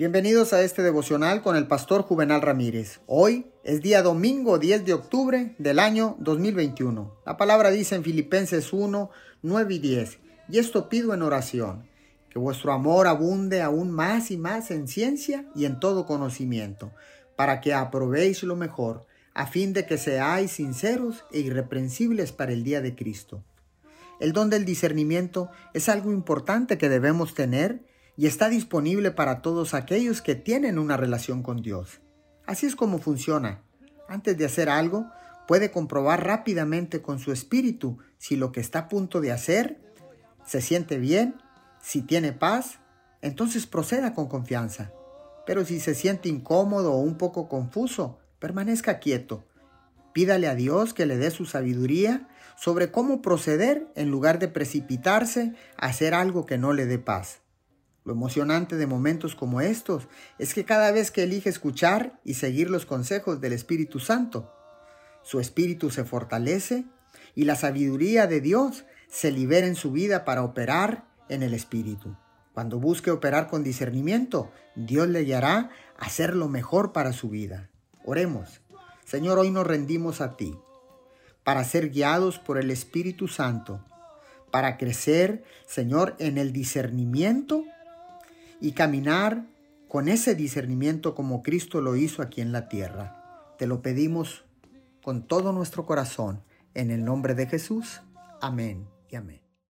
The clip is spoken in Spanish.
Bienvenidos a este devocional con el pastor Juvenal Ramírez. Hoy es día domingo 10 de octubre del año 2021. La palabra dice en Filipenses 1, 9 y 10. Y esto pido en oración, que vuestro amor abunde aún más y más en ciencia y en todo conocimiento, para que aprobéis lo mejor, a fin de que seáis sinceros e irreprensibles para el día de Cristo. El don del discernimiento es algo importante que debemos tener y está disponible para todos aquellos que tienen una relación con Dios. Así es como funciona. Antes de hacer algo, puede comprobar rápidamente con su espíritu si lo que está a punto de hacer se siente bien, si tiene paz, entonces proceda con confianza. Pero si se siente incómodo o un poco confuso, permanezca quieto. Pídale a Dios que le dé su sabiduría sobre cómo proceder en lugar de precipitarse a hacer algo que no le dé paz. Lo emocionante de momentos como estos es que cada vez que elige escuchar y seguir los consejos del Espíritu Santo, su espíritu se fortalece y la sabiduría de Dios se libera en su vida para operar en el Espíritu. Cuando busque operar con discernimiento, Dios le guiará a hacer lo mejor para su vida. Oremos. Señor, hoy nos rendimos a ti para ser guiados por el Espíritu Santo, para crecer, Señor, en el discernimiento y caminar con ese discernimiento como Cristo lo hizo aquí en la tierra. Te lo pedimos con todo nuestro corazón, en el nombre de Jesús. Amén y amén.